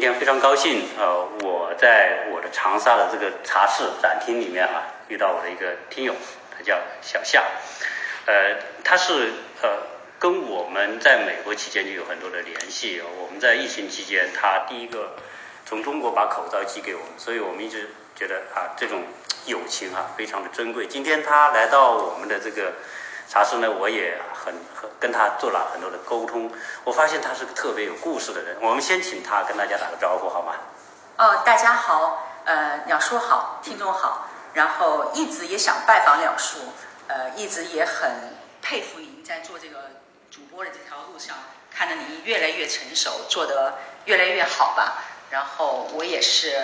今天非常高兴，呃，我在我的长沙的这个茶室展厅里面啊，遇到我的一个听友，他叫小夏，呃，他是呃跟我们在美国期间就有很多的联系。我们在疫情期间，他第一个从中国把口罩寄给我们，所以我们一直觉得啊，这种友情啊非常的珍贵。今天他来到我们的这个。茶室呢，我也很很跟他做了很多的沟通，我发现他是个特别有故事的人。我们先请他跟大家打个招呼，好吗？哦，大家好，呃，鸟叔好，听众好，然后一直也想拜访鸟叔，呃，一直也很佩服您在做这个主播的这条路上，看着您越来越成熟，做得越来越好吧。然后我也是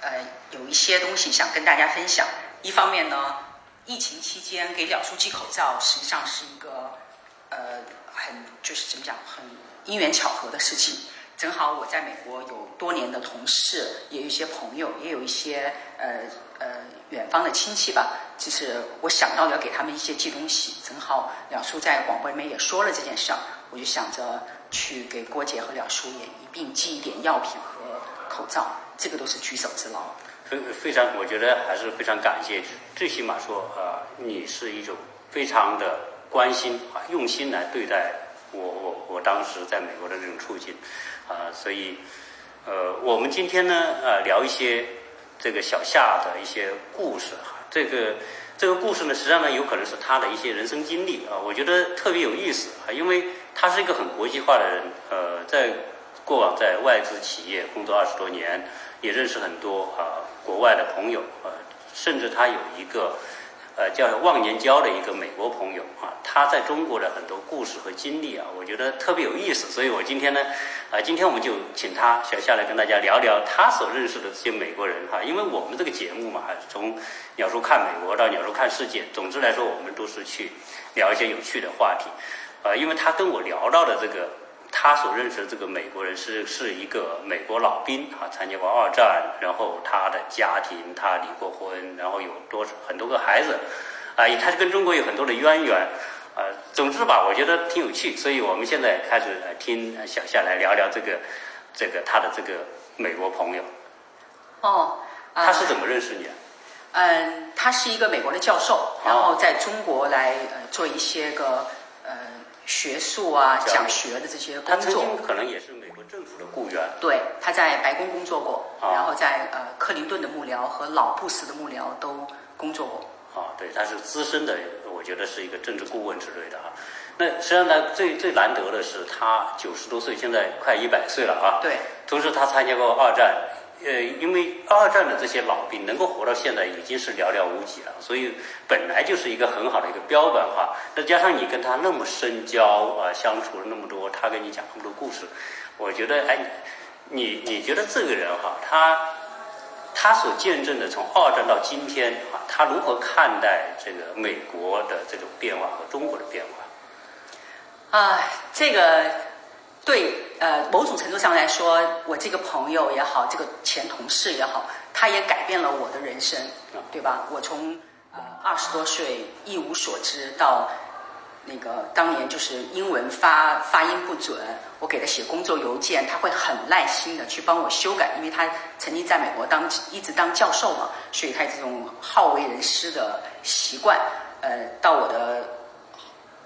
呃有一些东西想跟大家分享，一方面呢。疫情期间给鸟叔寄口罩，实际上是一个呃很就是怎么讲很因缘巧合的事情。正好我在美国有多年的同事，也有一些朋友，也有一些呃呃远方的亲戚吧。就是我想到要给他们一些寄东西，正好两叔在广播里面也说了这件事儿，我就想着去给郭姐和两叔也一并寄一点药品和口罩，这个都是举手之劳。非非常，我觉得还是非常感谢。最起码说，啊，你是一种非常的关心啊，用心来对待我我我当时在美国的这种处境，啊，所以，呃，我们今天呢，呃，聊一些这个小夏的一些故事哈。这个这个故事呢，实际上呢，有可能是他的一些人生经历啊，我觉得特别有意思啊，因为他是一个很国际化的人，呃，在过往在外资企业工作二十多年。也认识很多啊国外的朋友啊，甚至他有一个呃叫忘年交的一个美国朋友啊，他在中国的很多故事和经历啊，我觉得特别有意思。所以我今天呢啊，今天我们就请他想下来跟大家聊聊他所认识的这些美国人哈，因为我们这个节目嘛，从鸟叔看美国到鸟叔看世界，总之来说，我们都是去聊一些有趣的话题啊，因为他跟我聊到的这个。他所认识的这个美国人是是一个美国老兵啊，参加过二战，然后他的家庭他离过婚，然后有多很多个孩子，啊，他跟中国有很多的渊源，啊，总之吧，我觉得挺有趣，所以我们现在开始听小夏来聊聊这个这个他的这个美国朋友。哦，他是怎么认识你的？嗯，他是一个美国的教授，然后在中国来呃做一些个呃。学术啊，讲学的这些工作，他曾经可能也是美国政府的雇员。对，他在白宫工作过，然后在呃克林顿的幕僚和老布什的幕僚都工作过。啊，对，他是资深的，我觉得是一个政治顾问之类的啊。那实际上呢，最最难得的是他九十多岁，现在快一百岁了啊。对。同时，他参加过二战。呃，因为二战的这些老兵能够活到现在已经是寥寥无几了，所以本来就是一个很好的一个标本哈。再加上你跟他那么深交啊，相处了那么多，他跟你讲那么多故事，我觉得哎，你你觉得这个人哈，他他所见证的从二战到今天啊，他如何看待这个美国的这种变化和中国的变化？啊，这个。对，呃，某种程度上来说，我这个朋友也好，这个前同事也好，他也改变了我的人生，对吧？我从呃二十多岁一无所知，到那个当年就是英文发发音不准，我给他写工作邮件，他会很耐心的去帮我修改，因为他曾经在美国当一直当教授嘛，所以他这种好为人师的习惯，呃，到我的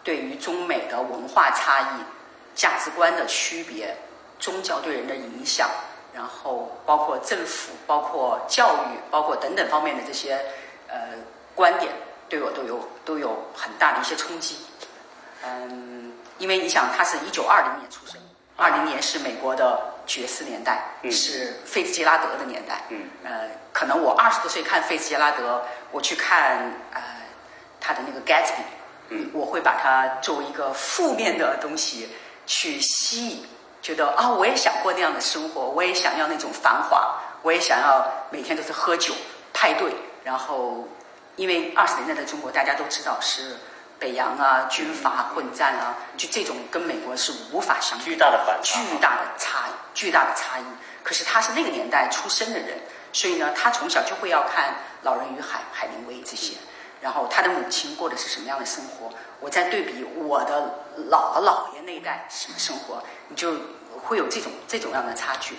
对于中美的文化差异。价值观的区别，宗教对人的影响，然后包括政府、包括教育、包括等等方面的这些呃观点，对我都有都有很大的一些冲击。嗯，因为你想，他是一九二零年出生，二零年是美国的爵士年代，是费兹杰拉德的年代。嗯，呃，可能我二十多岁看费兹杰拉德，我去看呃他的那个 Gatsby，嗯，我会把它作为一个负面的东西。去吸引，觉得啊，我也想过那样的生活，我也想要那种繁华，我也想要每天都是喝酒派对。然后，因为二十年代的中国大家都知道是北洋啊，军阀混战啊，就这种跟美国是无法相巨大的反巨大的差巨大的差异。可是他是那个年代出生的人，所以呢，他从小就会要看《老人与海》海明威这些。然后他的母亲过的是什么样的生活？我在对比我的姥姥姥爷那一代什么生活，你就会有这种这种样的差距。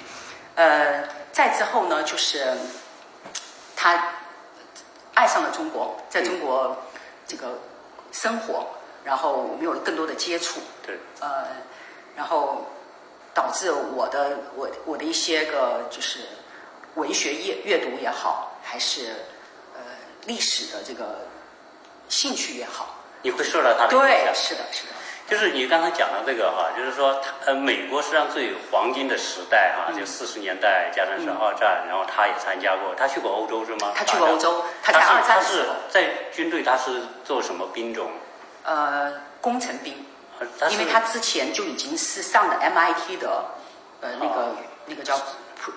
呃，再之后呢，就是他爱上了中国，在中国这个生活，然后我们有了更多的接触，对，呃，然后导致我的我我的一些个就是文学阅阅读也好，还是呃历史的这个兴趣也好，你会受到他的影对，是的，是的，就是你刚才讲到这个哈，就是说他呃，美国实际上最黄金的时代哈，就四十年代加上是二战，然后他也参加过，他去过欧洲是吗？他去过欧洲，他他在二战他是在军队，他是做什么兵种？呃，工程兵，因为他之前就已经是上了 MIT 的呃那个、哦。那个叫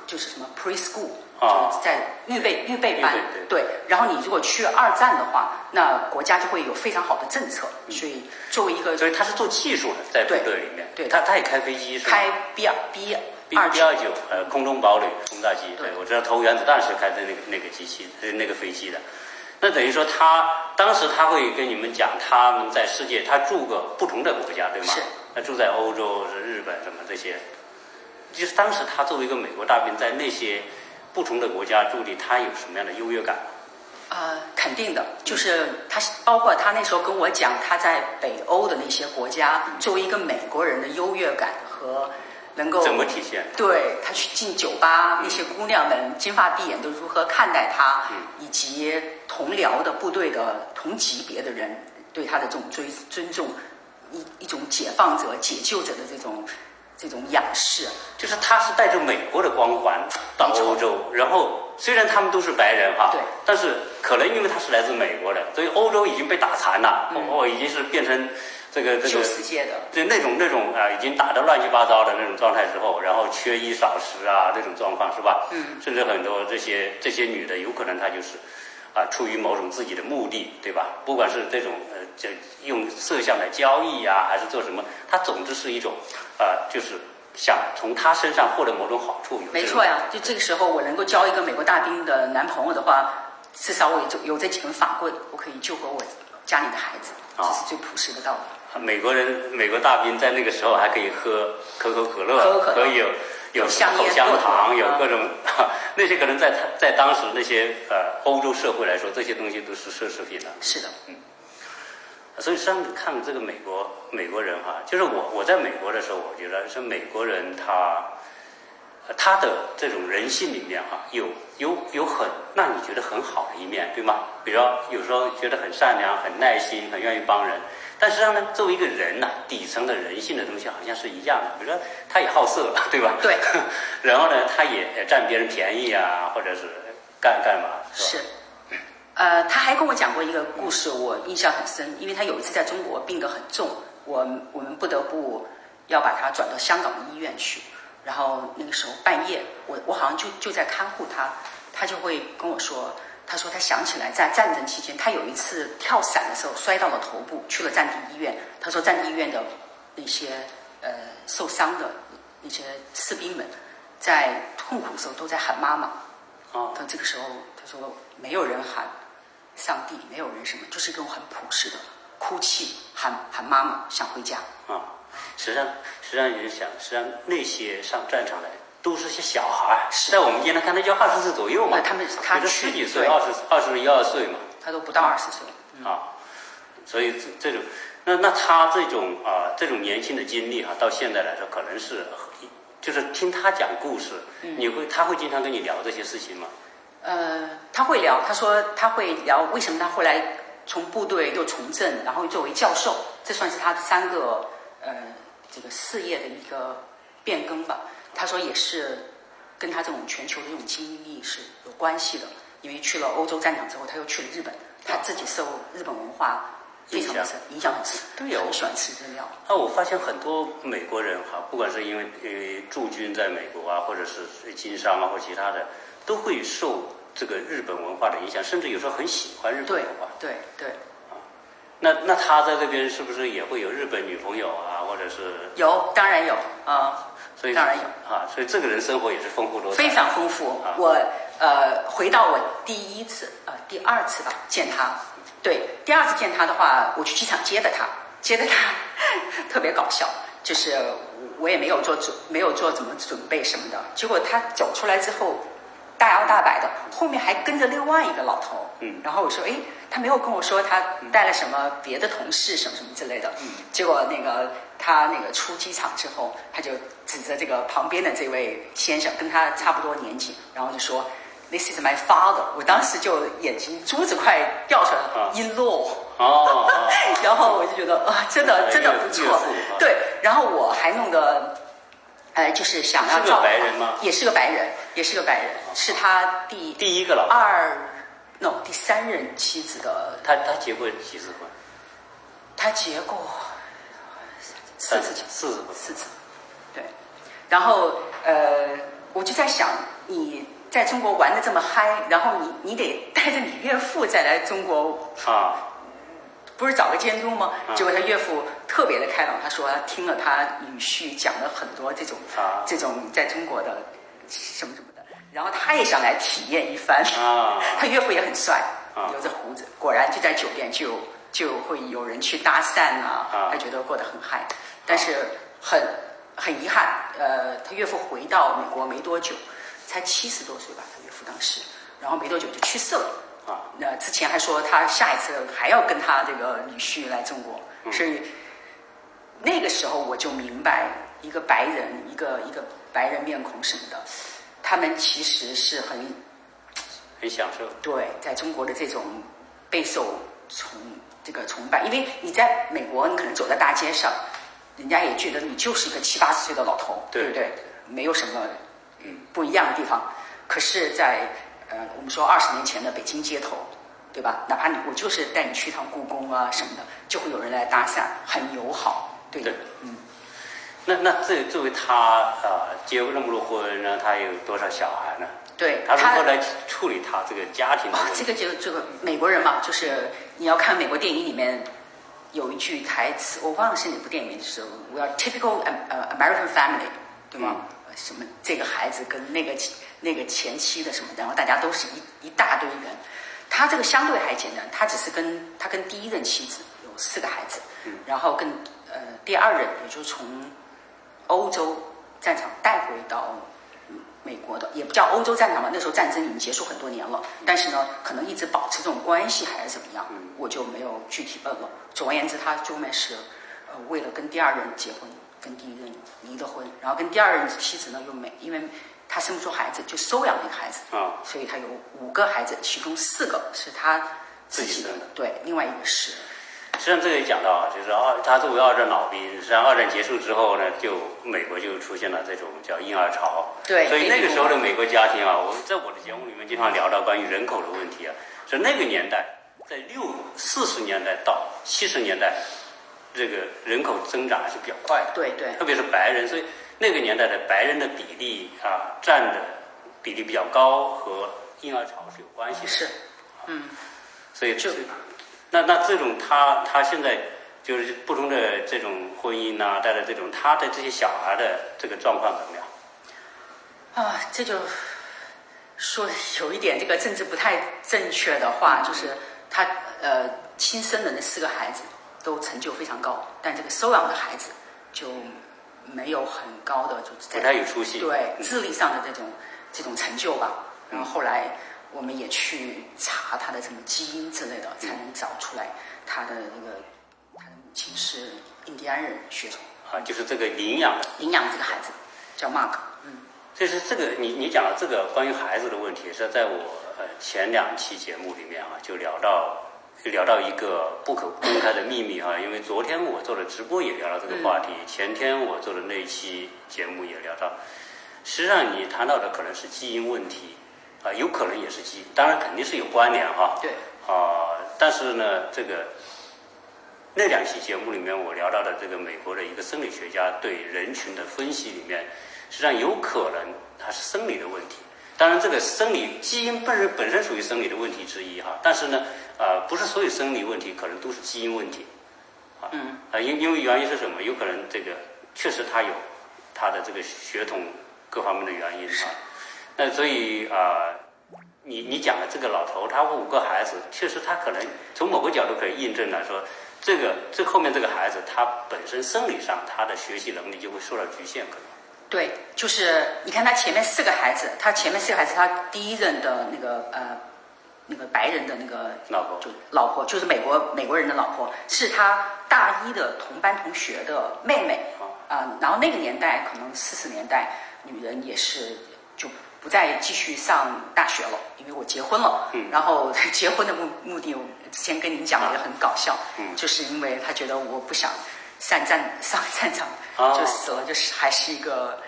就是什么 preschool，、哦就在预备预备班对然后你如果去二战的话，那国家就会有非常好的政策，所以作为一个所以他是做技术的，在部队里面。对他他也开飞机是吗？开 B 二 B 二 B 二九呃空中堡垒轰炸机，对对我知道投原子弹是开的那个那个机器呃那个飞机的。那等于说他当时他会跟你们讲，他们在世界他住过不同的国家，对吗？是。他住在欧洲、是日本什么这些，就是当时他作为一个美国大兵，在那些不同的国家驻地，他有什么样的优越感？呃，肯定的，就是他，包括他那时候跟我讲他在北欧的那些国家，作为一个美国人的优越感和能够怎么体现？对他去进酒吧，那些姑娘们金发碧眼都如何看待他，嗯以及同僚的部队的同级别的人对他的这种追尊重，一一种解放者、解救者的这种这种仰视。就是他是带着美国的光环到欧洲，然后虽然他们都是白人哈，对但是可能因为他是来自美国的，所以欧洲已经被打残了，嗯哦，已经是变成这个这旧个世界的，对那种那种啊、已经打得乱七八糟的那种状态之后，然后缺衣少食啊这种状况是吧？嗯，甚至很多这些这些女的，有可能她就是啊、出于某种自己的目的，对吧？不管是这种呃，就用色相来交易啊，还是做什么，他总之是一种呃、就是想从他身上获得某种好处。没错呀。就这个时候，我能够交一个美国大兵的男朋友的话，至少我有有这几根法棍，我可以救活我家里的孩子，这啊是最朴实的道理。美国人美国大兵在那个时候还可以喝可口可乐，可口可乐可以有有口香糖，有各种、那些可能在他在当时那些呃欧洲社会来说，这些东西都是奢侈品了。是的，所以实际上看这个美国美国人哈，就是我我在美国的时候，我觉得是美国人他呃他的这种人性里面哈，有有有很让你觉得很好的一面，对吗？比如说有时候觉得很善良、很耐心、很愿意帮人，但实际上呢，作为一个人呐、底层的人性的东西好像是一样的。比如说他也好色，对吧？对。然后呢，他也占别人便宜啊，或者是干干嘛，是吧？是。呃，他还跟我讲过一个故事，我印象很深，因为他有一次在中国病得很重，我我们不得不要把他转到香港的医院去。然后那个时候半夜，我我好像就就在看护他，他就会跟我说，他说他想起来在战争期间，他有一次跳伞的时候摔到了头部，去了战地医院。他说战地医院的那些呃受伤的那些士兵们，在痛苦的时候都在喊妈妈。哦到这个时候，他说没有人喊上帝，没有人什么，就是一种很朴实的哭泣，喊喊妈妈，想回家。啊，实际上，实际上你想，实际上那些上战场来都是些小孩儿，是在我们今天看，那就二十岁左右嘛。对他们他十几岁，对二十二十一二岁嘛，他都不到二十岁，啊，所以这这种，那那他这种啊这种年轻的经历哈、到现在来说，可能是就是听他讲故事，嗯你会他会经常跟你聊这些事情吗？呃，他会聊，他说他会聊为什么他后来从部队又从政，然后作为教授，这算是他的三个呃这个事业的一个变更吧。他说也是跟他这种全球的这种经历是有关系的，因为去了欧洲战场之后，他又去了日本，他自己受日本文化非常的深，影响很深，对呀我喜欢吃日料。啊，我发现很多美国人哈，不管是因为呃驻军在美国啊，或者是经商啊，或其他的，都会受这个日本文化的影响，甚至有时候很喜欢日本文化。对对，那那他在这边是不是也会有日本女朋友啊，或者是有当然有啊。所以当然有啊，所以这个人生活也是丰富多彩。非常丰富啊。我呃回到我第一次呃第二次吧见他，对第二次见他的话，我去机场接的他，接的他 特别搞笑，就是我也没有做准，没有做怎么准备什么的。结果他走出来之后，大摇大摆的，后面还跟着另外一个老头。嗯然后我说，哎，他没有跟我说他带了什么别的同事什么什么之类的。嗯结果那个他那个出机场之后，他就指着这个旁边的这位先生，跟他差不多年纪，然后就说，This is my father。我当时就眼睛珠子快掉出来了啊，in law。哦，哦 然后我就觉得啊，真的哎真的不错。对，然后我还弄得，呃，就是想要是个白人吗也是个白人，也是个白人，是他第第一个老，二，no 第三任妻子的，他他结过几次婚？他结过四次，四次婚。四次，对。然后呃，我就在想，你在中国玩的这么嗨，然后你你得带着你岳父再来中国啊，不是找个监督吗？啊结果他岳父特别的开朗，他说他听了他女婿讲了很多这种、啊这种在中国的什么什么的，然后他也想来体验一番。啊 他岳父也很帅啊，留着胡子，果然就在酒店就就会有人去搭讪啊，啊他觉得过得很嗨，但是很很遗憾，呃，他岳父回到美国没多久，才七十多岁吧，他岳父当时，然后没多久就去世了。啊那之前还说他下一次还要跟他这个女婿来中国，嗯所以那个时候我就明白，一个白人，一个一个白人面孔什么的，他们其实是很很享受。对在中国的这种备受崇这个崇拜，因为你在美国，你可能走在大街上，人家也觉得你就是一个七八十岁的老头，对不对？没有什么嗯不一样的地方。可是在，呃我们说二十年前的北京街头，对吧？哪怕你我就是带你去趟故宫啊什么的，就会有人来搭讪，很友好，对对嗯。那那这作为他啊、结过那么多婚，然后他有多少小孩呢？对他如何来处理他这个家庭的啊问，题？这个就这个美国人嘛，就是你要看美国电影里面有一句台词，我忘了是哪部电影，就是 We are typical 呃 American family，对吗？什么这个孩子跟那个那个前妻的什么，然后大家都是一一大堆人。他这个相对还简单，他只是跟他跟第一任妻子有四个孩子，嗯然后跟呃第二任，也就是从欧洲战场带回到美国的，也不叫欧洲战场吧，那时候战争已经结束很多年了，但是呢，可能一直保持这种关系还是怎么样，我就没有具体问了。总而言之，他最后面是呃为了跟第二任结婚，跟第一任离了婚，然后跟第二任妻子呢又没，因为他生不出孩子，就收养了一个孩子，啊。所以他有五个孩子，其中四个是他自己的己生的，对，另外一个是。实际上这个也讲到啊，就是二他作为二战老兵，实际上二战结束之后呢，就美国就出现了这种叫婴儿潮。对所以那个时候的美国家庭啊，我在我的节目里面经常聊到关于人口的问题啊，是那个年代，在六四十年代到七十年代，这个人口增长还是比较快的。对对。特别是白人，所以那个年代的白人的比例啊，占的比例比较高，和婴儿潮是有关系的。是，嗯。所以就那那这种他他现在就是不同的这种婚姻呐、带来这种他的这些小孩的这个状况怎么样？啊，这就说有一点这个政治不太正确的话，就是他呃亲生的那四个孩子都成就非常高，但这个收养的孩子就没有很高的就是不太有出息。嗯对智力上的这种这种成就吧。然后后来我们也去查他的什么基因之类的，才能找出来他的那个他的母亲是印第安人血统，啊，就是这个领养的，领养这个孩子叫 Mark，嗯。就是这个你你讲的这个关于孩子的问题，是在我呃前两期节目里面啊，就聊到聊到一个不可公开的秘密哈、因为昨天我做的直播也聊到这个话题，前天我做的那一期节目也聊到，实际上你谈到的可能是基因问题啊、有可能也是基因，当然肯定是有关联哈、对，啊、但是呢，这个那两期节目里面，我聊到的这个美国的一个生理学家对人群的分析里面，实际上有可能它是生理的问题。当然，这个生理基因本身本身属于生理的问题之一哈，但是呢，呃，不是所有生理问题可能都是基因问题。啊，嗯，啊，因因为原因是什么？有可能这个确实他有他的这个血统各方面的原因啊。那所以啊、你你讲的这个老头，他五个孩子，确实他可能从某个角度可以印证来说，这个这后面这个孩子他本身生理上他的学习能力就会受到局限，可能。对，就是你看他前面四个孩子，他前面四个孩子，他第一任的那个呃，那个白人的那个老婆就老婆，就是美国美国人的老婆，是他大一的同班同学的妹妹啊、然后那个年代可能四十年代，女人也是就不再继续上大学了，因为我结婚了。嗯然后结婚的目目的，我之前跟您讲也很搞笑，嗯就是因为他觉得我不想上战上战场哦。就死了，就是还是一个。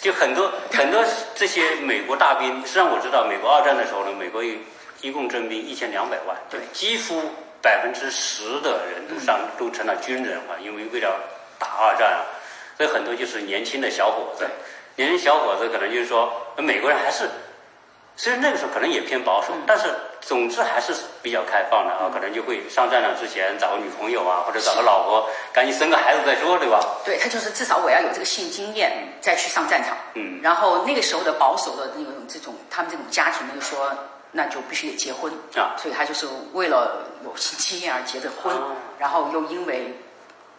就很多 很多这些美国大兵，实际上我知道，美国二战的时候呢，美国一一共征兵一千两百万，对。几乎百分之十的人都上、都成了军人啊，因为为了打二战啊，所以很多就是年轻的小伙子，年轻小伙子可能就是说，美国人还是虽然那个时候可能也偏保守，嗯。但是总之还是比较开放的啊，可能就会上战场之前找个女朋友啊，或者找个老婆，赶紧生个孩子再说，对吧？对他就是至少我要有这个性经验再去上战场。嗯。然后那个时候的保守的那种这种他们这种家庭呢，就说那就必须得结婚啊。所以他就是为了有性经验而结的婚，哦。然后又因为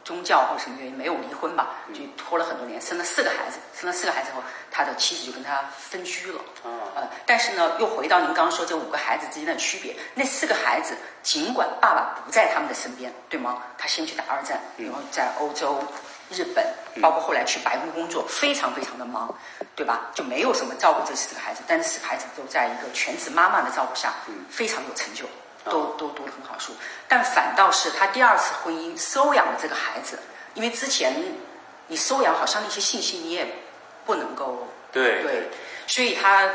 宗教或什么原因没有离婚吧，嗯就拖了很多年，生了四个孩子，生了四个孩子后，他的妻子就跟他分居了。啊呃，但是呢，又回到您刚刚说这五个孩子之间的区别。那四个孩子，尽管爸爸不在他们的身边，对吗？他先去打二战，然后在欧洲、日本，包括后来去白宫工作，非常非常的忙，对吧？就没有什么照顾这四个孩子，但是四个孩子都在一个全职妈妈的照顾下，非常有成就，都都读了很好书。但反倒是他第二次婚姻收养了这个孩子，因为之前你收养好像那些信息你也不能够对对，所以他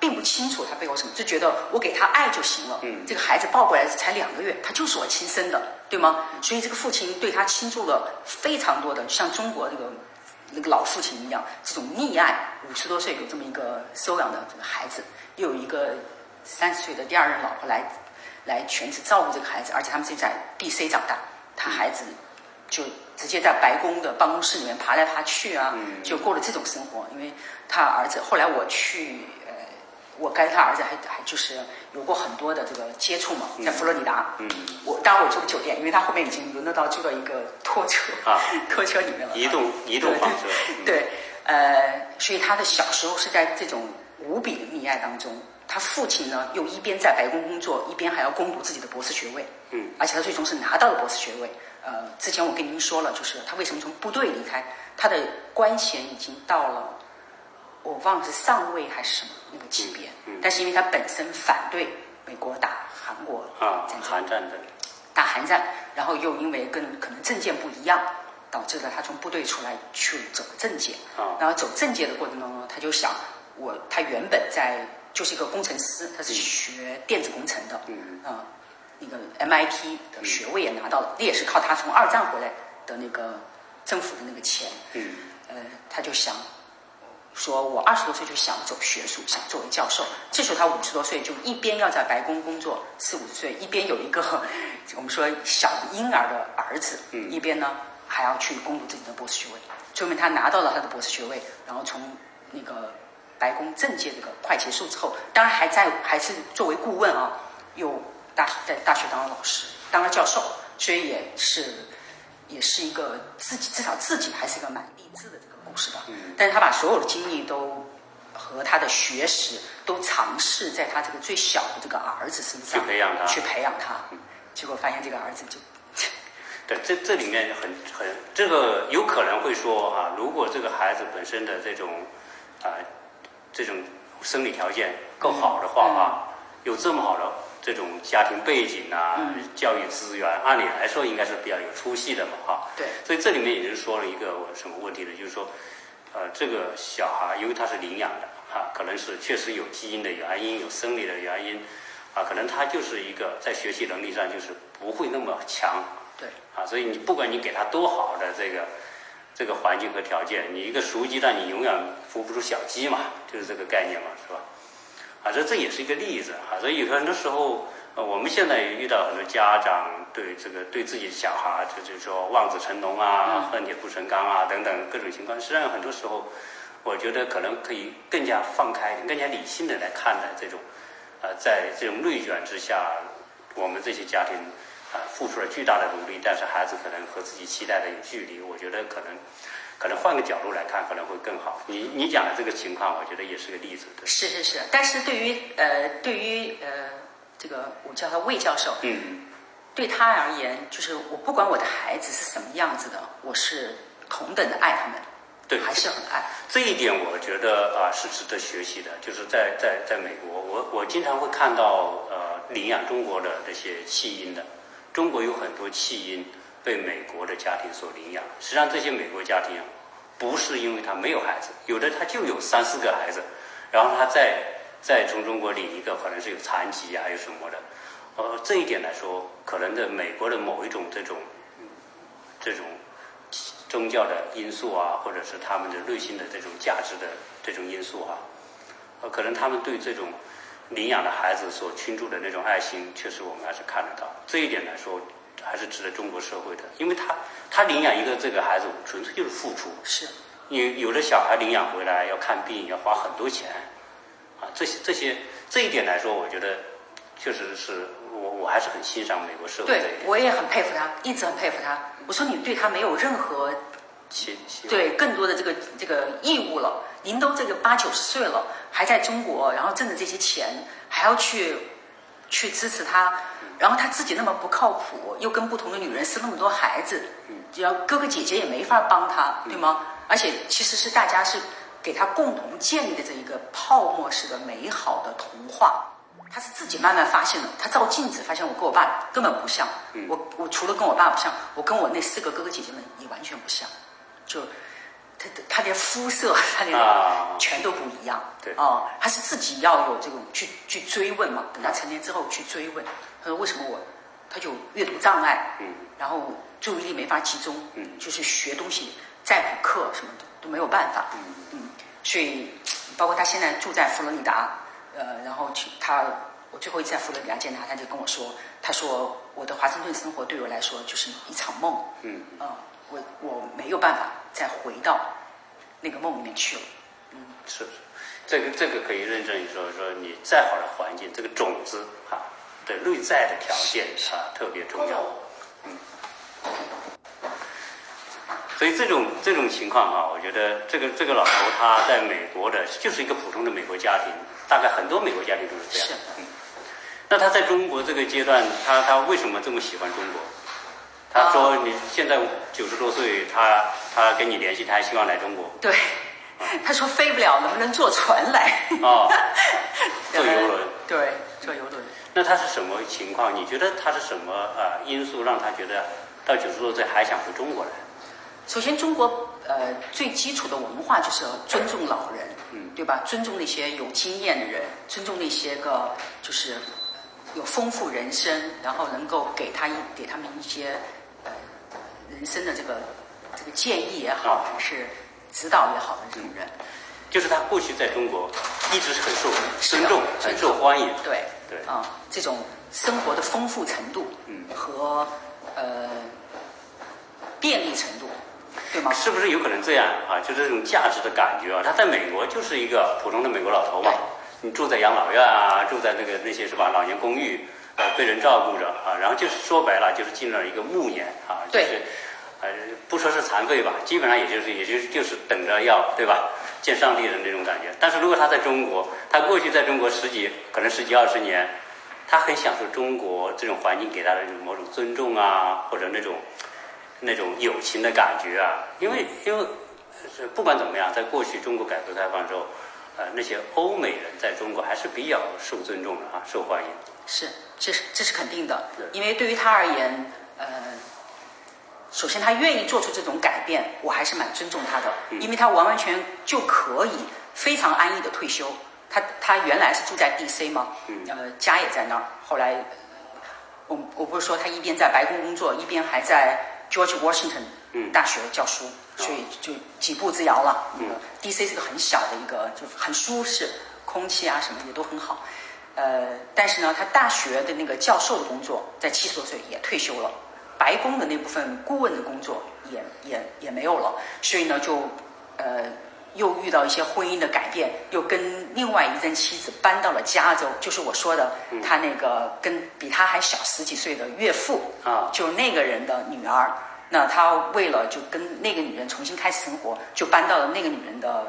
并不清楚他背后什么，就觉得我给他爱就行了。嗯这个孩子抱过来才两个月，他就是我亲生的，对吗？所以这个父亲对他倾注了非常多的，像中国这个那个老父亲一样，这种溺爱。五十多岁有这么一个收养的这个孩子，又有一个三十岁的第二任老婆来来全职照顾这个孩子，而且他们是在 D.C. 长大，他孩子就直接在白宫的办公室里面爬来爬去啊，嗯就过了这种生活。因为他儿子后来我去，呃，我跟他儿子还还就是有过很多的这个接触嘛，在佛罗里达。嗯我当然我住的酒店，因为他后面已经轮得到住到一个拖车啊 拖车里面了。移动移动房车，嗯对，呃，所以他的小时候是在这种无比的溺爱当中。他父亲呢，又一边在白宫工作，一边还要攻读自己的博士学位。嗯，而且他最终是拿到了博士学位。呃，之前我跟您说了，就是他为什么从部队离开，他的官衔已经到了，我忘了是上尉还是什么那个级别。嗯嗯但是因为他本身反对美国打韩国啊战，争，韩战争，打韩战，然后又因为跟可能政见不一样，导致了他从部队出来去走政界。啊然后走政界的过程当中，他就想，我他原本在就是一个工程师，他是学电子工程的，嗯啊、那个 MIT 的学位也拿到了，那也是靠他从二战回来的那个政府的那个钱，嗯呃，他就想说，我二十多岁就想走学术，想作为教授。这时候他五十多岁，就一边要在白宫工作，四五十岁，一边有一个我们说小婴儿的儿子，嗯一边呢还要去攻读自己的博士学位。最后面他拿到了他的博士学位，然后从那个白宫政界这个快结束之后，当然还在还是作为顾问啊，又大在大学当了老师，当了教授，所以也是也是一个自己至少自己还是一个蛮励志的这个故事吧。嗯。但是他把所有的精力都和他的学识都尝试在他这个最小的这个儿子身上去培养他。去培养他，结果发现这个儿子就 对，这这里面很很这个有可能会说啊，如果这个孩子本身的这种啊这种生理条件够好的话啊，有这么好的这种家庭背景啊、嗯教育资源，按理来说应该是比较有出息的嘛哈。对所以这里面也就是说了一个什么问题呢？就是说，呃，这个小孩因为他是领养的啊，可能是确实有基因的原因，有生理的原因啊，可能他就是一个在学习能力上就是不会那么强。对啊，所以你不管你给他多好的这个这个环境和条件，你一个熟鸡蛋，你永远孵不出小鸡嘛，就是这个概念嘛，是吧？啊，这这也是一个例子啊，所以有很多时候，呃，我们现在也遇到很多家长对这个对自己的小孩，就就是说望子成龙啊、恨铁不成钢啊等等各种情况，实际上很多时候，我觉得可能可以更加放开、更加理性的来看待这种，呃，在这种内卷之下，我们这些家庭。啊，啊付出了巨大的努力，但是孩子可能和自己期待的有距离。我觉得可能可能换个角度来看，可能会更好。你你讲的这个情况，我觉得也是个例子。对是是是，但是对于呃对于呃这个我叫他魏教授，嗯，对他而言，就是我不管我的孩子是什么样子的，我是同等的爱他们，对还是很爱。这一点我觉得啊是值得学习的，就是在在在美国，我我经常会看到呃领养中国的这些弃婴的，中国有很多弃婴被美国的家庭所领养，实际上这些美国家庭不是因为他没有孩子，有的他就有三四个孩子，然后他再再从中国领一个，可能是有残疾啊，有什么的，呃这一点来说，可能的美国的某一种这种这种宗教的因素啊，或者是他们的内心的这种价值的这种因素啊，呃，可能他们对这种领养的孩子所倾注的那种爱心，确实我们还是看得到。这一点来说，还是值得中国社会的，因为他他领养一个这个孩子，纯粹就是付出。是有有的小孩领养回来要看病，要花很多钱，啊，这些这些这一点来说，我觉得确实是我我还是很欣赏美国社会的对，我也很佩服他，一直很佩服他。我说你对他没有任何对更多的这个这个义务了。您都这个八九十岁了，还在中国，然后挣的这些钱，还要去去支持他，然后他自己那么不靠谱，又跟不同的女人生那么多孩子，然后哥哥姐姐也没法帮他，对吗？而且其实是大家是给他共同建立的这一个泡沫式的美好的童话。他是自己慢慢发现的，他照镜子发现我跟我爸根本不像，我我除了跟我爸不像，我跟我那四个哥哥姐姐们也完全不像，就他他连肤色，他连啊全都不一样。对。哦，他是自己要有这种去去追问嘛。等他成年之后去追问，他说为什么我，他就阅读障碍，嗯，然后注意力没法集中，嗯。就是学东西再补课什么的都没有办法，嗯。所以包括他现在住在佛罗里达，呃，然后去他我最后一次在佛罗里达见他，他就跟我说，他说我的华盛顿生活对我来说就是一场梦，嗯。啊、我我没有办法再回到那个梦里面去了。嗯。是，这个这个可以认证说说你再好的环境，这个种子哈的内在的条件啊特别重要。嗯，所以这种这种情况啊，我觉得这个这个老头他在美国的就是一个普通的美国家庭，大概很多美国家庭都是这样。是嗯，那他在中国这个阶段，他他为什么这么喜欢中国？他说你现在九十多岁，他他跟你联系，他还希望来中国。对，他说飞不了，能不能坐船来？哦 坐游轮。对，坐游轮。那他是什么情况？你觉得他是什么呃因素让他觉得到九十多岁还想回中国来？首先，中国呃最基础的文化就是尊重老人，嗯对吧？尊重那些有经验的人，尊重那些个就是有丰富人生，然后能够给他一给他们一些呃人生的这个这个建议也好，啊还是指导也好的这种人。就是他过去在中国一直是很受尊重，很受欢迎。对对啊、这种生活的丰富程度，嗯和呃便利程度，对吗？是不是有可能这样啊？就这种价值的感觉啊，他在美国就是一个普通的美国老头嘛，你住在养老院啊，住在那个那些是吧老年公寓，呃，被人照顾着啊，然后就是说白了就是进了一个暮年啊，就是呃不说是残废吧，基本上也就是也就是就是等着要对吧见上帝的那种感觉。但是如果他在中国，他过去在中国十几可能十几二十年，他很享受中国这种环境给他的某种尊重啊，或者那种那种友情的感觉啊，因为因为呃不管怎么样，在过去中国改革开放之后，呃，那些欧美人在中国还是比较受尊重的啊，受欢迎。是，这是这是肯定的对，因为对于他而言，呃，首先他愿意做出这种改变，我还是蛮尊重他的，嗯因为他完完全就可以非常安逸的退休。他他原来是住在 D.C. 嘛，嗯呃，家也在那儿。后来，我我不是说他一边在白宫工作，一边还在 George Washington 嗯大学教书，所以就几步之遥了。嗯 D.C. 是个很小的一个，就很舒适，空气啊什么也都很好。呃，但是呢，他大学的那个教授的工作，在七十多岁也退休了，白宫的那部分顾问的工作也也也没有了，所以呢，就呃又遇到一些婚姻的改变，又跟另外一任妻子搬到了加州，就是我说的他那个跟比他还小十几岁的岳父啊就那个人的女儿。那他为了就跟那个女人重新开始生活，就搬到了那个女人的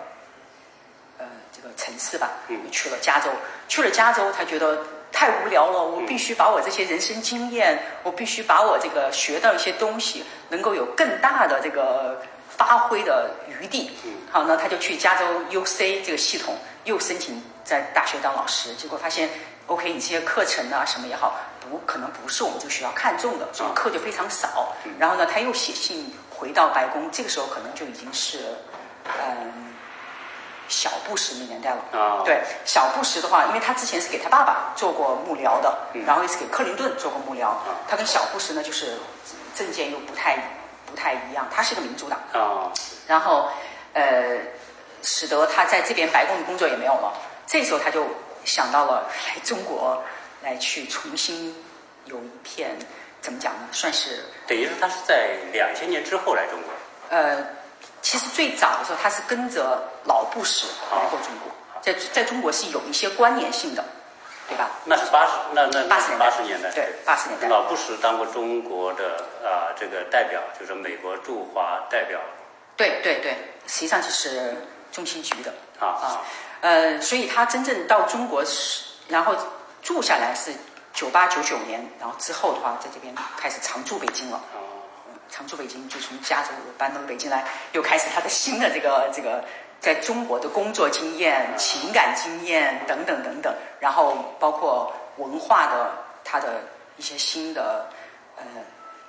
呃这个城市吧，嗯去了加州。去了加州，他觉得太无聊了，我必须把我这些人生经验，我必须把我这个学到一些东西，能够有更大的这个发挥的余地。好，那他就去加州 UC 这个系统又申请在大学当老师，结果发现 OK，你这些课程啊什么也好，不可能不是我们这个学校看中的，所以课就非常少。然后呢，他又写信回到白宫，这个时候可能就已经是嗯。小布什的年代了，啊对小布什的话，因为他之前是给他爸爸做过幕僚的，然后也是给克林顿做过幕僚。他跟小布什呢，就是政见又不太不太一样，他是个民主党，啊然后呃，使得他在这边白宫的工作也没有了。这时候他就想到了来中国来去重新有一片怎么讲呢？算是等于说他是在两千年之后来中国。呃，其实最早的时候他是跟着老布什来过中国，在在中国是有一些关联性的，对吧？那是八十，那那八十八十年代，对八十年代老布什当过中国的啊、这个代表，就是美国驻华代表对对对，实际上就是中情局的啊啊，呃，所以他真正到中国是，然后住下来是九八九九年，然后之后的话，在这边开始常驻北京了。啊常驻北京，就从加州搬到北京来，又开始他的新的这个这个在中国的工作经验、情感经验等等等等，然后包括文化的他的一些新的呃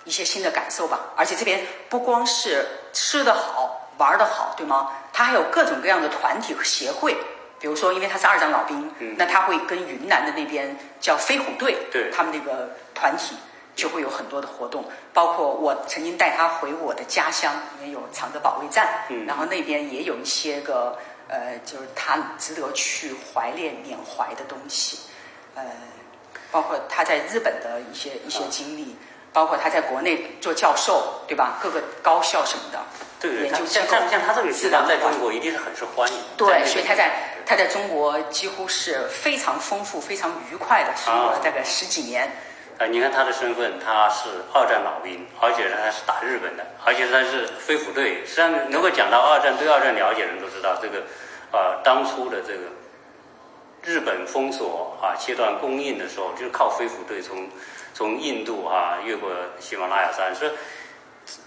一些新的感受吧。而且这边不光是吃的好、玩的好，对吗？他还有各种各样的团体和协会。比如说，因为他是二战老兵，那他会跟云南的那边叫飞虎队，对。他们那个团体就会有很多的活动，包括我曾经带他回我的家乡，也有常德保卫战，嗯。然后那边也有一些个呃，就是他值得去怀念缅怀的东西，呃，包括他在日本的一些一些经历，包括他在国内做教授，对吧？各个高校什么的，对对，研究机他像构像像他这个自然，在中国一定是很受欢迎。对，所以他在他在中国几乎是非常丰富、非常愉快的生活了啊大概十几年。呃，你看他的身份，他是二战老兵，而且他是打日本的，而且他是飞虎队。实际上，能够讲到二战，对二战了解的人都知道，这个呃当初的这个日本封锁啊、切断供应的时候，就是靠飞虎队从从印度啊越过喜马拉雅山。所以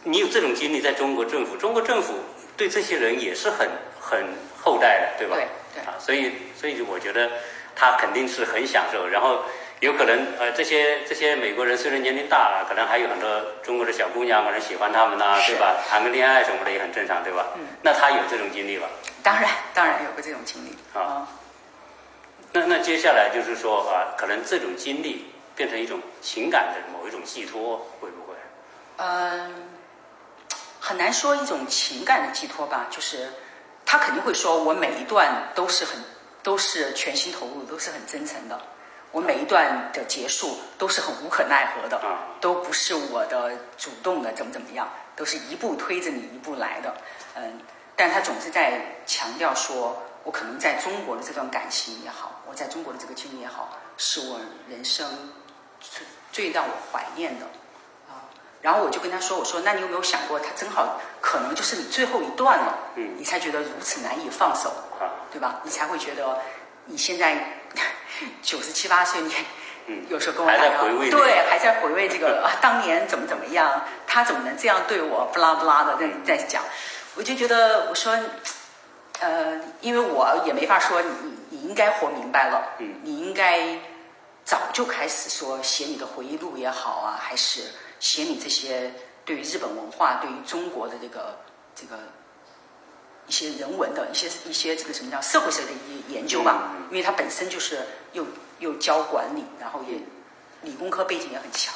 你有这种经历，在中国政府，中国政府对这些人也是很很厚待的，对吧？对对啊，所以所以我觉得他肯定是很享受，然后有可能呃这些这些美国人虽然年龄大了，可能还有很多中国的小姑娘可能喜欢他们呐、是对吧？谈个恋爱什么的也很正常，对吧？嗯。那他有这种经历吧？当然，当然有过这种经历啊。那那接下来就是说啊，可能这种经历变成一种情感的某一种寄托，会不会？嗯，很难说一种情感的寄托吧，就是他肯定会说，我每一段都是很都是全心投入，都是很真诚的。我每一段的结束都是很无可奈何的啊，都不是我的主动的怎么怎么样，都是一步推着你一步来的。嗯，但他总是在强调说，我可能在中国的这段感情也好，我在中国的这个经历也好，是我人生最最让我怀念的。然后我就跟他说：“我说，那你有没有想过，他正好可能就是你最后一段了，嗯。你才觉得如此难以放手，啊，对吧？你才会觉得你现在 九十七八岁，你嗯。有时候跟我还在打电话回味那个。对，还在回味这个 啊，当年怎么怎么样，他怎么能这样对我，不拉不拉的在在讲，我就觉得我说，呃，因为我也没法说你你应该活明白了，嗯。你应该早就开始说写你的回忆录也好啊，还是写你这些对于日本文化、对于中国的这个这个一些人文的一些一些这个什么叫社会学的一些研究吧，因为他本身就是又又教管理，然后也理工科背景也很强，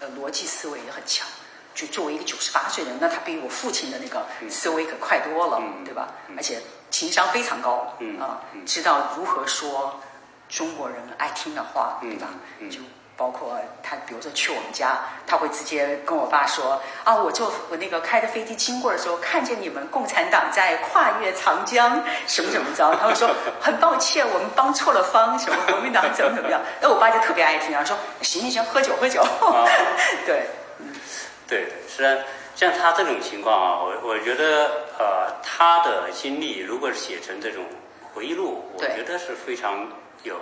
呃，逻辑思维也很强。就作为一个九十八岁人，那他比我父亲的那个思维可快多了，嗯对吧？而且情商非常高，嗯啊，知道如何说中国人爱听的话，对吧？嗯就包括他，比如说去我们家，他会直接跟我爸说：“啊，我坐我那个开着飞机经过的时候，看见你们共产党在跨越长江，什么怎么着？”他会说：“很抱歉，我们帮错了方，什么国民党怎么怎么样。”那我爸就特别爱听，然后说：“ 行行行，喝酒喝酒。”对，对，虽然像他这种情况啊，我我觉得呃，他的经历如果写成这种回忆录，我觉得是非常有。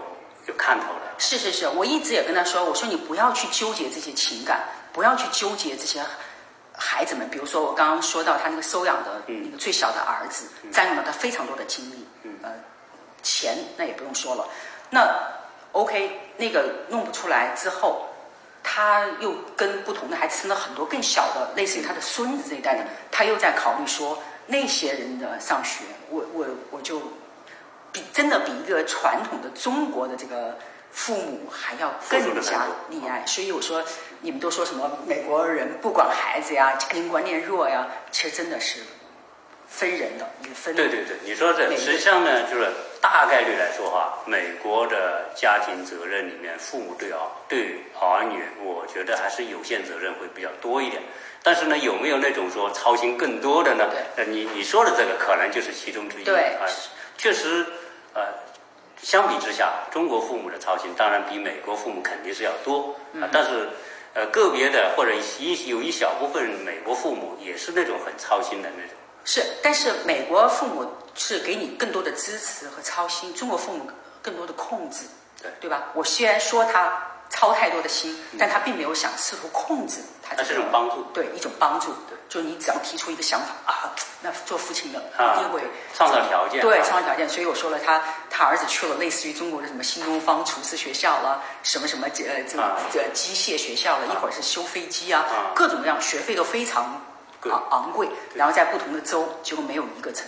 有看头了，是是是，我一直也跟他说，我说你不要去纠结这些情感，不要去纠结这些孩子们。比如说我刚刚说到他那个收养的那个最小的儿子，占用了他非常多的精力，呃，钱那也不用说了。那 OK，那个弄不出来之后，他又跟不同的孩子生了很多更小的，类似于他的孙子这一代的，他又在考虑说那些人的上学，我我我就。比真的比一个传统的中国的这个父母还要更加溺爱，所以我说你们都说什么美国人不管孩子呀，家庭观念弱呀，其实真的是分人的，也分。对对对，你说这实际上呢，就是大概率来说哈，美国的家庭责任里面，父母对儿对儿女，我觉得还是有限责任会比较多一点。但是呢，有没有那种说操心更多的呢？呃，你你说的这个可能就是其中之一。对啊，确实。呃，相比之下，中国父母的操心当然比美国父母肯定是要多啊。但是，呃，个别的或者一有一小部分美国父母也是那种很操心的那种。是，但是美国父母是给你更多的支持和操心，中国父母更多的控制，对对吧？我虽然说他。操太多的心，但他并没有想试图控制他。这是一种帮助，对一种帮助。对，就你只要提出一个想法啊，那做父亲的一定会创造条件。对，创造条件。所以我说了，他他儿子去了类似于中国的什么新东方厨师学校了，什么什么呃这这机械学校了，一会儿是修飞机啊，各种各样，学费都非常昂昂贵。然后在不同的州，结果没有一个成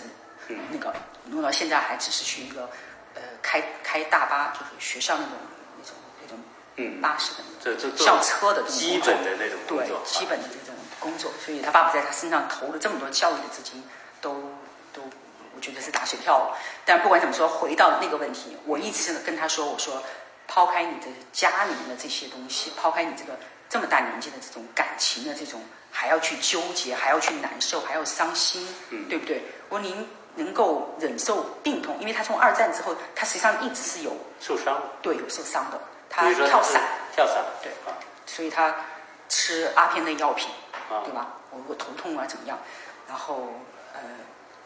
那个弄到现在还只是去一个呃开开大巴，就是学校那种。嗯，巴士的这这校车的这种基本的那种工作，对基本的这种工作，所以他爸爸在他身上投了这么多教育的资金，都都我觉得是打水漂了。但不管怎么说，回到那个问题，我一直跟他说，我说抛开你的家里面的这些东西，抛开你这个这么大年纪的这种感情的这种，还要去纠结，还要去难受，还要伤心，嗯，对不对？我说您能够忍受病痛，因为他从二战之后，他实际上一直是有受伤，对，有受伤的。他跳伞，跳伞，对，所以他吃阿片类药品，对吧？我我头痛啊，怎么样？然后呃，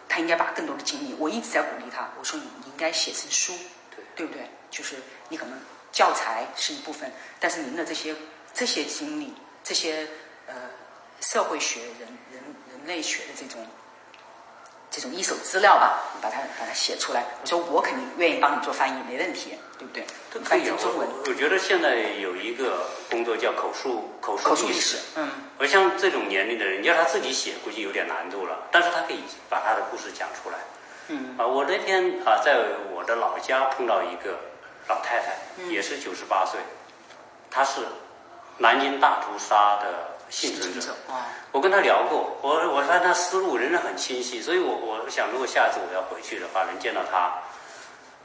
他应该把更多的精力，我一直在鼓励他，我说你你应该写成书，对对不对？就是你可能教材是一部分，但是您的这些这些经历，这些呃社会学、人人人类学的这种。这种一手资料吧，你把它把它写出来。我说我肯定愿意帮你做翻译，没问题，对不对？翻译成中文。我觉得现在有一个工作叫口述口述历史。嗯。我像这种年龄的人，你要他自己写，估计有点难度了。但是他可以把他的故事讲出来。嗯。啊，我那天啊，在我的老家碰到一个老太太，也是九十八岁，她是南京大屠杀的。幸存者啊，我跟他聊过，我我说他思路仍然很清晰，所以我我想，如果下次我要回去的话，能见到他，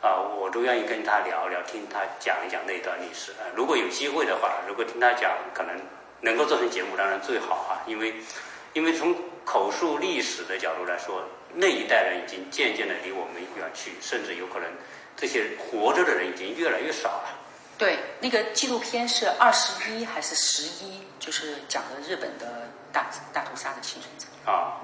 啊，我都愿意跟他聊聊，听他讲一讲那段历史。啊，如果有机会的话，如果听他讲，可能能够做成节目，当然最好啊，因为因为从口述历史的角度来说，那一代人已经渐渐的离我们远去，甚至有可能这些活着的人已经越来越少了。对，那个纪录片是二十一还是十一？就是讲的日本的大大屠杀的幸存者啊，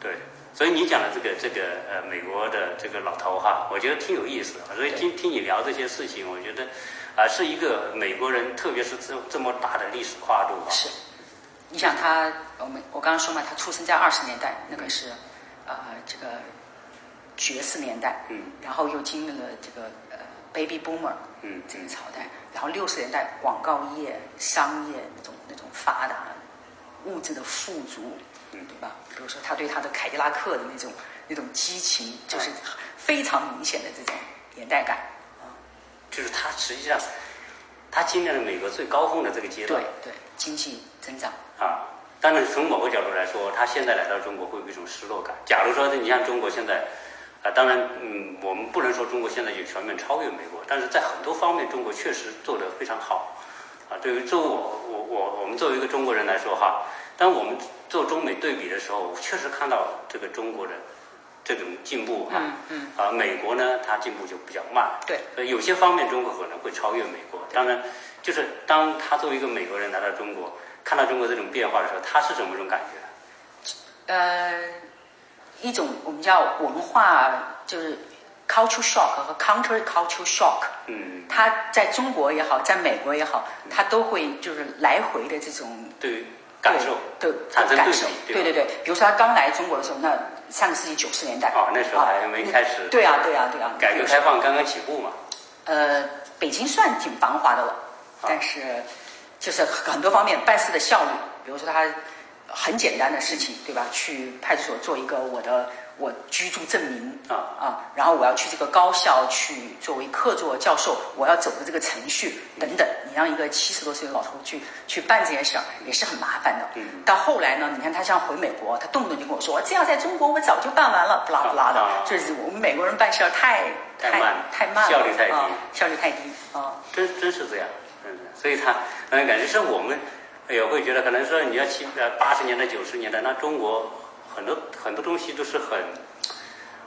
对，所以你讲的这个这个呃美国的这个老头哈，我觉得挺有意思的。所以听听你聊这些事情，我觉得啊是一个美国人，特别是这这么大的历史跨度啊。是，你想他，我们我刚刚说嘛，他出生在二十年代，那个是呃这个爵士年代，嗯，然后又经历了这个呃。Baby Boomer，嗯，这个朝代，然后六十年代广告业、商业那种那种发达，物质的富足，嗯，对吧？比如说他对他的凯迪拉克的那种那种激情，就是非常明显的这种年代感啊。就是他实际上，他经历了美国最高峰的这个阶段，对对，经济增长啊。但是从某个角度来说，他现在来到中国会有一种失落感。假如说你像中国现在。啊，当然，嗯，我们不能说中国现在就全面超越美国，但是在很多方面，中国确实做得非常好。啊，啊，对于作为我我我我们作为一个中国人来说哈，当我们做中美对比的时候，确实看到这个中国的这种进步哈，嗯啊，美国呢，它进步就比较慢，对，呃，有些方面中国可能会超越美国。当然，就是当他作为一个美国人来到中国，看到中国这种变化的时候，他是怎么一种感觉？呃，一种我们叫文化，就是 culture shock 和 counter culture shock。嗯，他在中国也好，在美国也好，他都会就是来回的这种对感受对产生感受？对对对。比如说他刚来中国的时候，那上个世纪九十年代，啊，那时候还没开始，对啊对啊对啊，改革开放刚刚起步嘛。呃，北京算挺繁华的了，但是就是很多方面办事的效率，比如说他很简单的事情，对吧？去派出所做一个我的我居住证明啊啊，然后我要去这个高校去作为客座教授，我要走的这个程序等等，你让一个七十多岁的老头去去办这件事儿，也是很麻烦的。嗯到后来呢，你看他像回美国，他动不动就跟我说，这样在中国我早就办完了，不拉不拉的，啊就是我们美国人办事儿太太慢太慢了，效率太低啊效率太低啊。真真是这样，嗯，所以他嗯感觉是我们也会觉得，可能说你要七呃八十年代九十年代，那中国很多很多东西都是很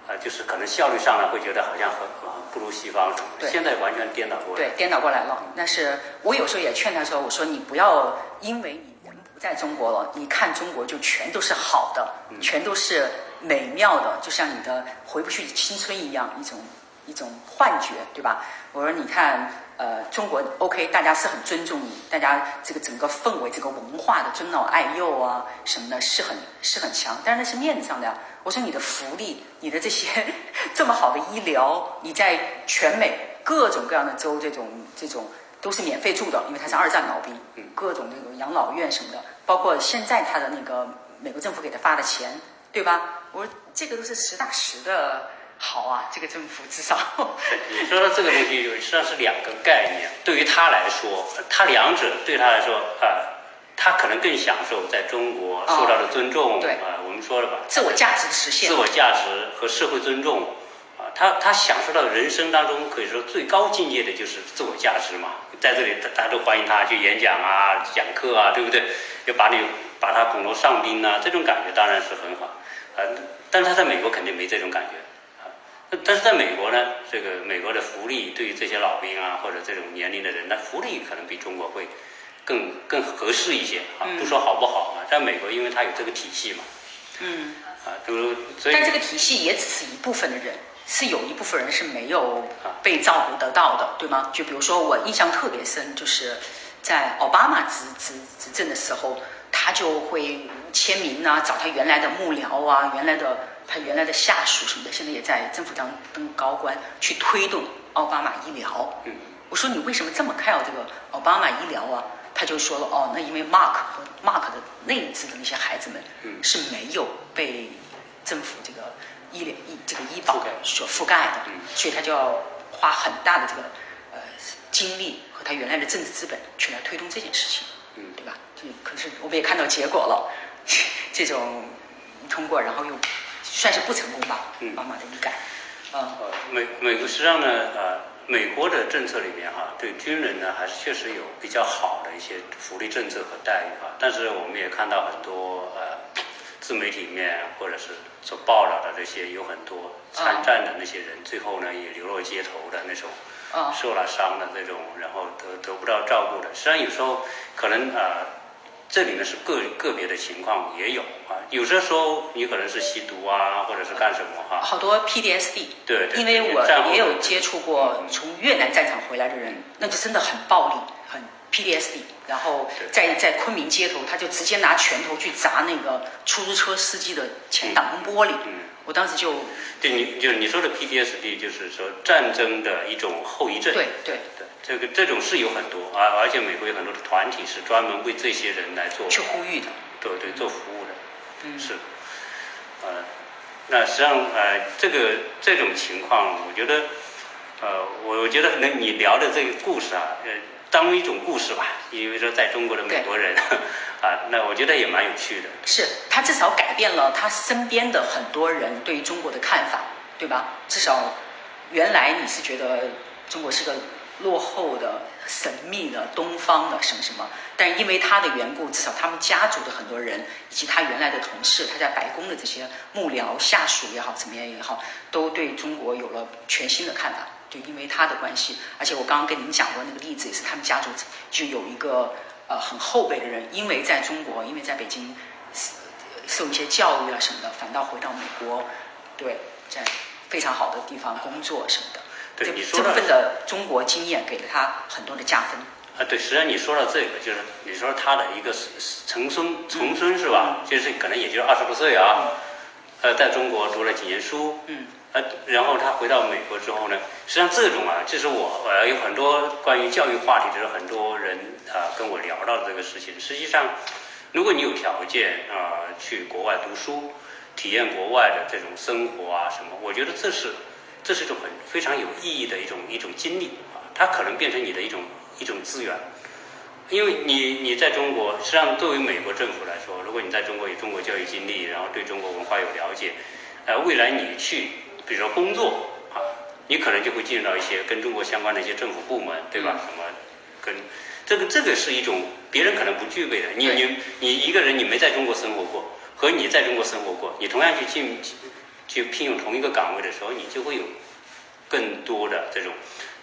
呃、就是可能效率上呢会觉得好像很很不如西方什么的，对现在完全颠倒过来。对，颠倒过来了。但是我有时候也劝他说：“我说你不要因为你人不在中国了，你看中国就全都是好的，全都是美妙的，就像你的回不去的青春一样，一种一种幻觉，对吧？”我说：“你看，呃，中国 OK，大家是很尊重你，大家这个整个氛围、这个文化的尊老爱幼啊什么的，是很是很强，但是那是面子上的呀。我说你的福利，你的这些 这么好的医疗，你在全美各种各样的州，这种这种都是免费住的，因为他是二战老兵，各种那个养老院什么的，包括现在他的那个美国政府给他发的钱，对吧？我说这个都是实打实的好啊，这个政府至少。你说到这个东西，实际上是两个概念。对于他来说，他两者对他来说，啊、他可能更享受在中国受到的尊重。哦对啊、我们说了吧，自我价值实现自。我价值和社会尊重啊，他他享受到人生当中可以说最高境界的就是自我价值嘛。在这里，大大家都欢迎他去演讲啊、讲课啊，对不对？就把你把他捧为上宾啊，这种感觉当然是很好啊。但是他在美国肯定没这种感觉啊。但是在美国呢，这个美国的福利对于这些老兵啊或者这种年龄的人，那福利可能比中国会更更合适一些啊。嗯不说好不好啊，在美国因为它有这个体系嘛。嗯，啊，都所以但这个体系也只是一部分的人，是有一部分人是没有啊被照顾得到的，对吗？就比如说我印象特别深，就是在奥巴马执执执政的时候，他就会签名啊，找他原来的幕僚啊，原来的他原来的下属什么的，现在也在政府当当高官，去推动奥巴马医疗。嗯我说你为什么这么看好这个奥巴马医疗啊？他就说了哦，那因为 Mark 和 Mark 的内置的那些孩子们嗯是没有被政府这个医疗医这个医保所覆盖的嗯，所以他就要花很大的这个呃精力和他原来的政治资本去来推动这件事情，嗯对吧？这可是我们也看到结果了，这种通过然后又算是不成功吧，嗯。奥巴马的医改，啊、呃，美美国实际上呢，呃，美国的政策里面哈、对军人呢还是确实有比较好的一些福利政策和待遇哈、但是我们也看到很多呃自媒体里面或者是所报道的这些有很多参战的那些人，最后呢也流落街头的那种。啊受了伤的那种，然后得得不到照顾的，实际上有时候可能呃，这里面是个个别的情况也有啊，有些时候你可能是吸毒啊，或者是干什么哈、好多 PDSD，对对因为我也有接触过从越南战场回来的人，那就真的很暴力，很 PDSD，然后在在昆明街头，他就直接拿拳头去砸那个出租车司机的前挡风玻璃，嗯。我当时就对你就是你说的 PDSD，就是说战争的一种后遗症。对对。对，这个这种是有很多啊，而且美国有很多的团体是专门为这些人来做去呼吁的，对对做服务的，嗯。是，呃，那实际上呃这个这种情况，我觉得呃我我觉得能你聊的这个故事啊，呃当一种故事吧，因为说在中国的美国人 啊，那我觉得也蛮有趣的。是他至少改变了他身边的很多人对于中国的看法，对吧？至少原来你是觉得中国是个落后的、神秘的、东方的什么什么，但因为他的缘故，至少他们家族的很多人以及他原来的同事，他在白宫的这些幕僚下属也好，怎么样也好，都对中国有了全新的看法。就因为他的关系，而且我刚刚跟您讲过那个例子，也是他们家族就有一个呃很后辈的人，因为在中国，因为在北京受一些教育啊什么的，反倒回到美国，对，在非常好的地方工作什么的。对，你说这部分的中国经验给了他很多的加分。啊，对，实际上你说到这个，就是你说他的一个重孙，重孙是吧？就是可能也就二十多岁啊，呃，在中国读了几年书，嗯，呃，然后他回到美国之后呢，实际上这种啊，这是我呃有很多关于教育话题，就是很多人啊跟我聊到的这个事情。实际上，如果你有条件啊去国外读书，体验国外的这种生活啊什么，我觉得这是。这是一种很非常有意义的一种一种经历啊，它可能变成你的一种一种资源，因为你你在中国，实际上作为美国政府来说，如果你在中国有中国教育经历，然后对中国文化有了解，呃，未来你去比如说工作啊，你可能就会进入到一些跟中国相关的一些政府部门，对吧？什么跟这个这个是一种别人可能不具备的，你你你一个人你没在中国生活过，和你在中国生活过，你同样去进。去聘用同一个岗位的时候，你就会有更多的这种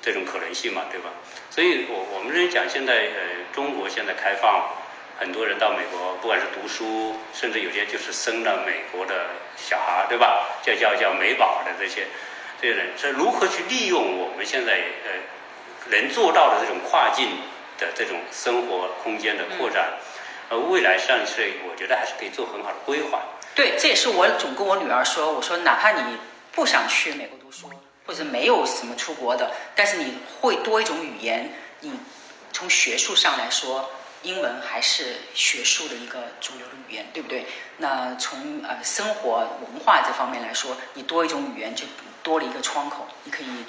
这种可能性嘛，对吧？所以我我们认为讲，现在呃，中国现在开放，很多人到美国，不管是读书，甚至有些就是生了美国的小孩，对吧？叫叫叫美宝的这些这些人，是如何去利用我们现在呃能做到的这种跨境的这种生活空间的扩展，呃，未来上是我觉得还是可以做很好的规划。对，这也是我总跟我女儿说，我说哪怕你不想去美国读书，或者没有什么出国的，但是你会多一种语言，你从学术上来说，英文还是学术的一个主流的语言，对不对？那从呃生活文化这方面来说，你多一种语言就多了一个窗口，你可以，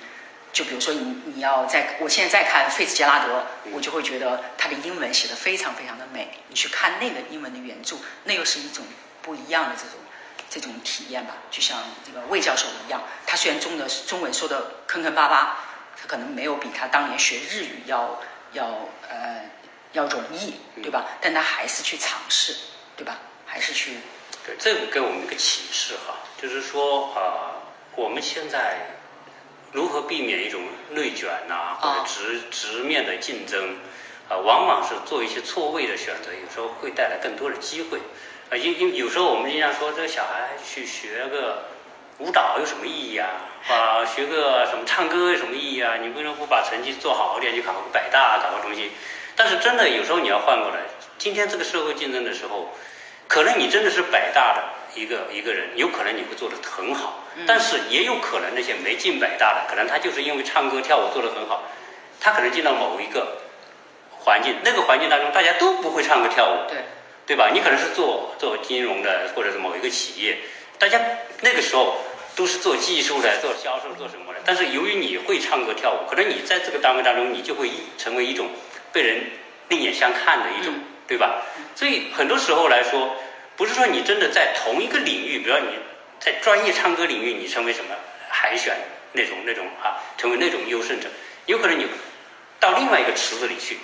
就比如说你你要在，我现在在看费兹杰拉德，我就会觉得他的英文写的非常非常的美，你去看那个英文的原著，那又是一种。不一样的这种这种体验吧，就像这个魏教授一样，他虽然中的中文说的坑坑巴巴，他可能没有比他当年学日语要要呃要容易，对吧？但他还是去尝试，对吧？还是去。对，这个给我们一个启示哈，就是说啊，我们现在如何避免一种内卷呐，或者直直面的竞争啊，往往是做一些错位的选择，有时候会带来更多的机会。啊，因因有时候我们经常说，这个小孩去学个舞蹈有什么意义啊？啊，学个什么唱歌有什么意义啊？你为什么不把成绩做好一点，去考个北大，搞个东西？但是真的有时候你要换过来，今天这个社会竞争的时候，可能你真的是北大的一个一个人，有可能你会做得很好，但是也有可能那些没进北大的，可能他就是因为唱歌跳舞做得很好，他可能进到某一个环境，那个环境当中大家都不会唱歌跳舞。对。对吧？你可能是做做金融的，或者是某一个企业，大家那个时候都是做技术的、做销售、做什么的。但是由于你会唱歌跳舞，可能你在这个单位当中，你就会成为一种被人另眼相看的一种，对吧？所以很多时候来说，不是说你真的在同一个领域，比如说你在专业唱歌领域，你成为什么海选那种那种啊，成为那种优胜者，有可能你到另外一个池子里去。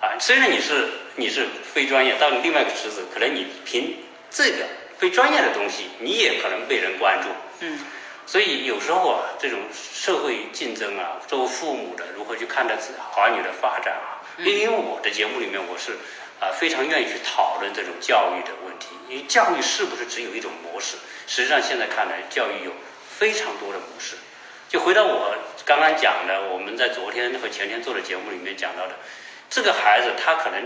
啊，虽然你是你是非专业，到另外一个池子，可能你凭这个非专业的东西，你也可能被人关注。嗯，所以有时候啊，这种社会竞争啊，作为父母的如何去看待子儿女的发展啊？因为我的节目里面，我是啊非常愿意去讨论这种教育的问题。因为教育是不是只有一种模式？实际上现在看来，教育有非常多的模式。就回到我刚刚讲的，我们在昨天和前天做的节目里面讲到的。这个孩子他可能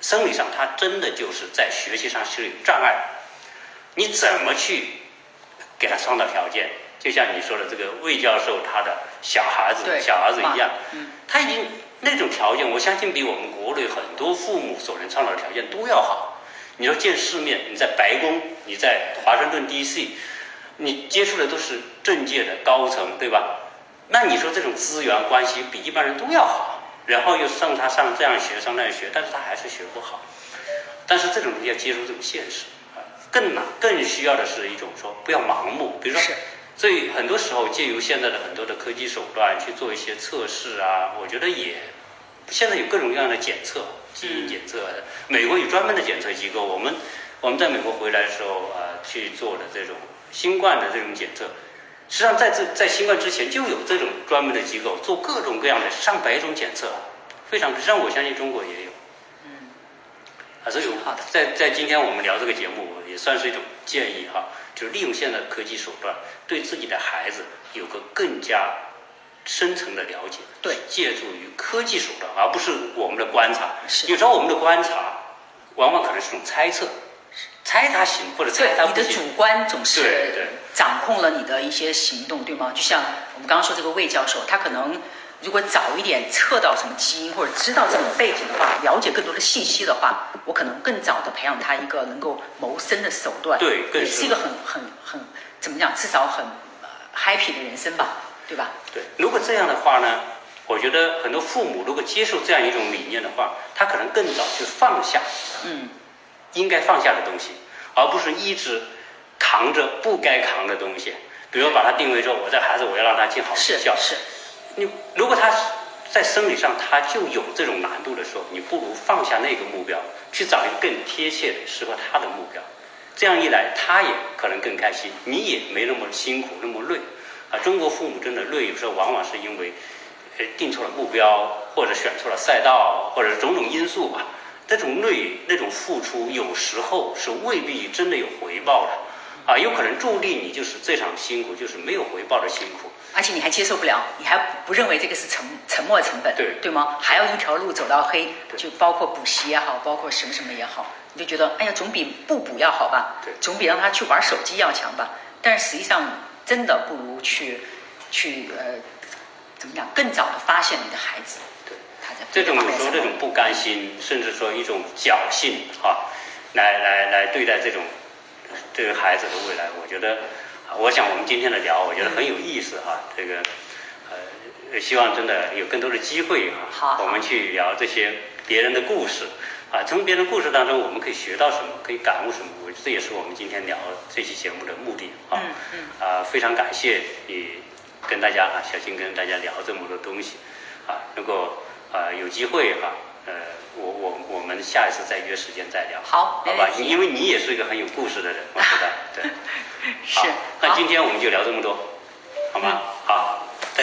生理上他真的就是在学习上是有障碍，你怎么去给他创造条件？就像你说的这个魏教授他的小孩子小儿子一样，他已经那种条件，我相信比我们国内很多父母所能创造的条件都要好。你说见世面，你在白宫，你在华盛顿 D.C.，你接触的都是政界的高层，对吧？那你说这种资源关系比一般人都要好。然后又送他上这样学上那样学，但是他还是学不好。但是这种要接受这种现实啊，更难更需要的是一种说不要盲目。比如说，所以很多时候借由现在的很多的科技手段去做一些测试啊，我觉得也现在有各种各样的检测，基因检测，美国有专门的检测机构。我们我们在美国回来的时候啊，去做的这种新冠的这种检测，实际上在这在新冠之前就有这种专门的机构做各种各样的上百种检测，非常实际上我相信中国也有。嗯，啊，所以好的在在今天我们聊这个节目，也算是一种建议哈，就是利用现在的科技手段，对自己的孩子有个更加深层的了解。对借助于科技手段，而不是我们的观察。是有时候我们的观察，往往可能是一种猜测，猜他行或者猜，他不行你的主。观总是掌控了你的一些行动，对吗？就像我们刚刚说这个魏教授，他可能如果早一点测到什么基因，或者知道这种背景的话，了解更多的信息的话，我可能更早的培养他一个能够谋生的手段，对更是也是一个很很很怎么讲，至少很呃 happy 的人生吧，对吧？对，如果这样的话呢，我觉得很多父母如果接受这样一种理念的话，他可能更早去放下嗯，应该放下的东西，而不是一直扛着不该扛的东西。比如把它定位说，我这孩子我要让他进好学校，是是，你如果他在生理上他就有这种难度的时候，你不如放下那个目标，去找一个更贴切的适合他的目标。这样一来，他也可能更开心，你也没那么辛苦，那么累。啊，中国父母真的累，有时候往往是因为呃定错了目标，或者选错了赛道，或者种种因素吧。这种累，那种付出，有时候是未必真的有回报的。啊，有可能注定你就是这场辛苦就是没有回报的辛苦。而且你还接受不了，你还不认为这个是沉沉没成本，对对吗？还要一条路走到黑，就包括补习也好，包括什么什么也好，你就觉得哎呀，总比不补要好吧？对总比让他去玩手机要强吧？但是实际上，真的不如去去呃，怎么讲，更早的发现你的孩子，这种有时候这种不甘心，甚至说一种侥幸哈，来来来对待这种这个孩子的未来，我觉得，啊我想我们今天的聊，我觉得很有意思哈、这个呃，希望真的有更多的机会哈、好我们去聊这些别人的故事啊，从别人的故事当中，我们可以学到什么，可以感悟什么，这也是我们今天聊这期节目的目的啊。嗯嗯啊，非常感谢你跟大家啊，小金跟大家聊这么多东西啊，如果啊有机会哈、呃，我我我们下一次再约时间再聊，好好吧因为你也是一个很有故事的人，我知道，对，是好，那今天我们就聊这么多，好吗？好，